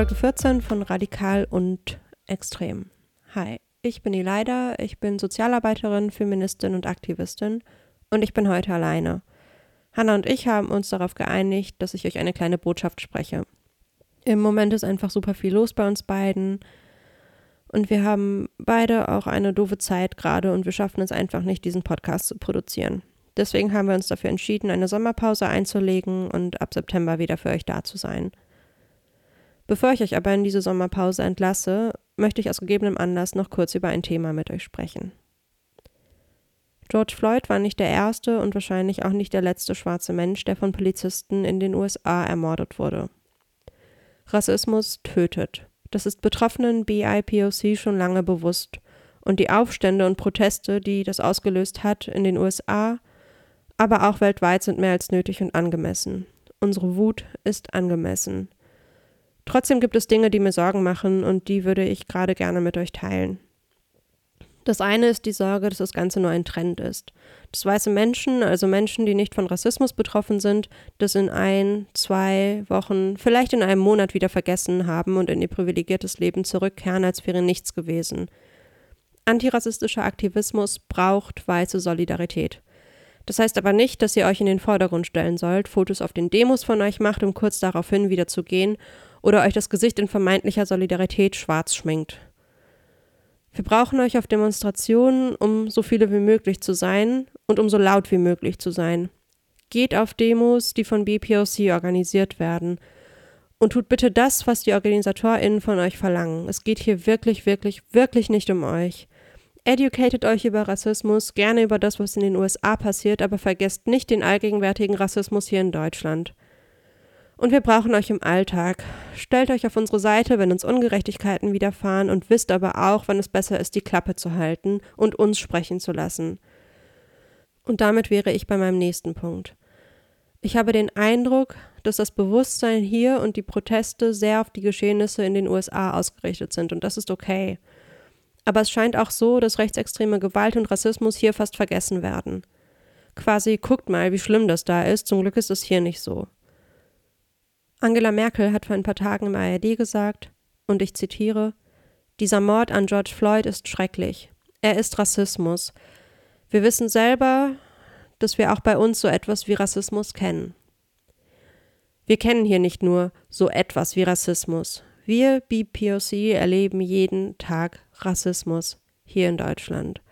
Folge 14 von Radikal und Extrem. Hi, ich bin die Leida, ich bin Sozialarbeiterin, Feministin und Aktivistin und ich bin heute alleine. Hanna und ich haben uns darauf geeinigt, dass ich euch eine kleine Botschaft spreche. Im Moment ist einfach super viel los bei uns beiden und wir haben beide auch eine doofe Zeit gerade und wir schaffen es einfach nicht, diesen Podcast zu produzieren. Deswegen haben wir uns dafür entschieden, eine Sommerpause einzulegen und ab September wieder für euch da zu sein. Bevor ich euch aber in diese Sommerpause entlasse, möchte ich aus gegebenem Anlass noch kurz über ein Thema mit euch sprechen. George Floyd war nicht der erste und wahrscheinlich auch nicht der letzte schwarze Mensch, der von Polizisten in den USA ermordet wurde. Rassismus tötet. Das ist betroffenen BIPOC schon lange bewusst. Und die Aufstände und Proteste, die das ausgelöst hat in den USA, aber auch weltweit sind mehr als nötig und angemessen. Unsere Wut ist angemessen. Trotzdem gibt es Dinge, die mir Sorgen machen und die würde ich gerade gerne mit euch teilen. Das eine ist die Sorge, dass das Ganze nur ein Trend ist. Dass weiße Menschen, also Menschen, die nicht von Rassismus betroffen sind, das in ein, zwei Wochen, vielleicht in einem Monat wieder vergessen haben und in ihr privilegiertes Leben zurückkehren, als wäre nichts gewesen. Antirassistischer Aktivismus braucht weiße Solidarität. Das heißt aber nicht, dass ihr euch in den Vordergrund stellen sollt, Fotos auf den Demos von euch macht, um kurz daraufhin wieder zu gehen oder euch das Gesicht in vermeintlicher Solidarität schwarz schminkt. Wir brauchen euch auf Demonstrationen, um so viele wie möglich zu sein und um so laut wie möglich zu sein. Geht auf Demos, die von BPOC organisiert werden. Und tut bitte das, was die OrganisatorInnen von euch verlangen. Es geht hier wirklich, wirklich, wirklich nicht um euch. Educated euch über Rassismus, gerne über das, was in den USA passiert, aber vergesst nicht den allgegenwärtigen Rassismus hier in Deutschland. Und wir brauchen euch im Alltag. Stellt euch auf unsere Seite, wenn uns Ungerechtigkeiten widerfahren und wisst aber auch, wann es besser ist, die Klappe zu halten und uns sprechen zu lassen. Und damit wäre ich bei meinem nächsten Punkt. Ich habe den Eindruck, dass das Bewusstsein hier und die Proteste sehr auf die Geschehnisse in den USA ausgerichtet sind und das ist okay. Aber es scheint auch so, dass rechtsextreme Gewalt und Rassismus hier fast vergessen werden. Quasi guckt mal, wie schlimm das da ist, zum Glück ist es hier nicht so. Angela Merkel hat vor ein paar Tagen im ARD gesagt, und ich zitiere, dieser Mord an George Floyd ist schrecklich. Er ist Rassismus. Wir wissen selber, dass wir auch bei uns so etwas wie Rassismus kennen. Wir kennen hier nicht nur so etwas wie Rassismus. Wir BPOC erleben jeden Tag Rassismus hier in Deutschland.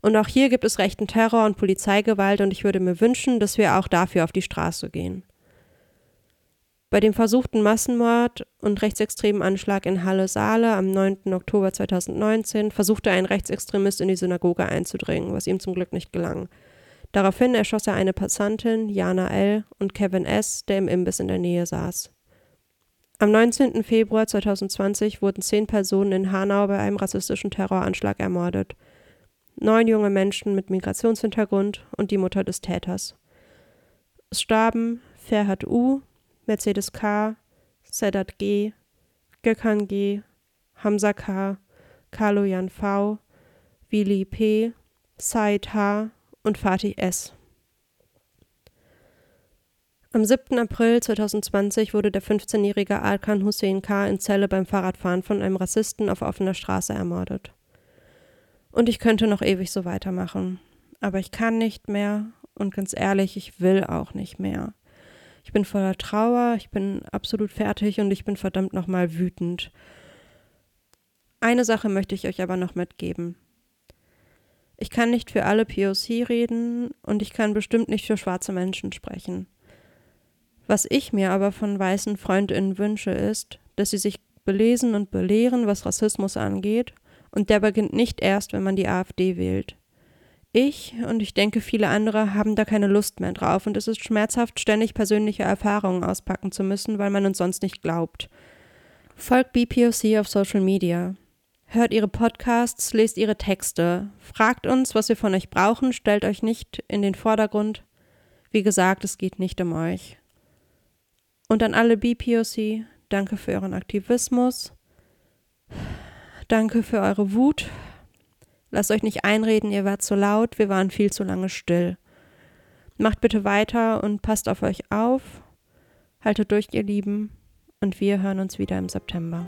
Und auch hier gibt es rechten Terror und Polizeigewalt und ich würde mir wünschen, dass wir auch dafür auf die Straße gehen. Bei dem versuchten Massenmord und rechtsextremen Anschlag in Halle-Saale am 9. Oktober 2019 versuchte ein Rechtsextremist in die Synagoge einzudringen, was ihm zum Glück nicht gelang. Daraufhin erschoss er eine Passantin, Jana L. und Kevin S., der im Imbiss in der Nähe saß. Am 19. Februar 2020 wurden zehn Personen in Hanau bei einem rassistischen Terroranschlag ermordet. Neun junge Menschen mit Migrationshintergrund und die Mutter des Täters. Es starben Ferhat U., Mercedes K., Sedat G., Gökhan G., Hamza K., Carlo Jan V., Willi P., Said H. und Fatih S. Am 7. April 2020 wurde der 15-jährige Alkan Hussein K. in Celle beim Fahrradfahren von einem Rassisten auf offener Straße ermordet. Und ich könnte noch ewig so weitermachen. Aber ich kann nicht mehr und ganz ehrlich, ich will auch nicht mehr. Ich bin voller Trauer, ich bin absolut fertig und ich bin verdammt nochmal wütend. Eine Sache möchte ich euch aber noch mitgeben. Ich kann nicht für alle POC reden und ich kann bestimmt nicht für schwarze Menschen sprechen. Was ich mir aber von weißen Freundinnen wünsche, ist, dass sie sich belesen und belehren, was Rassismus angeht, und der beginnt nicht erst, wenn man die AfD wählt. Ich und ich denke viele andere haben da keine Lust mehr drauf und es ist schmerzhaft, ständig persönliche Erfahrungen auspacken zu müssen, weil man uns sonst nicht glaubt. Folgt BPOC auf Social Media. Hört ihre Podcasts, lest ihre Texte. Fragt uns, was wir von euch brauchen, stellt euch nicht in den Vordergrund. Wie gesagt, es geht nicht um euch. Und an alle BPOC, danke für euren Aktivismus. Danke für eure Wut, Lasst euch nicht einreden, ihr wart zu laut, wir waren viel zu lange still. Macht bitte weiter und passt auf euch auf. Haltet durch, ihr Lieben, und wir hören uns wieder im September.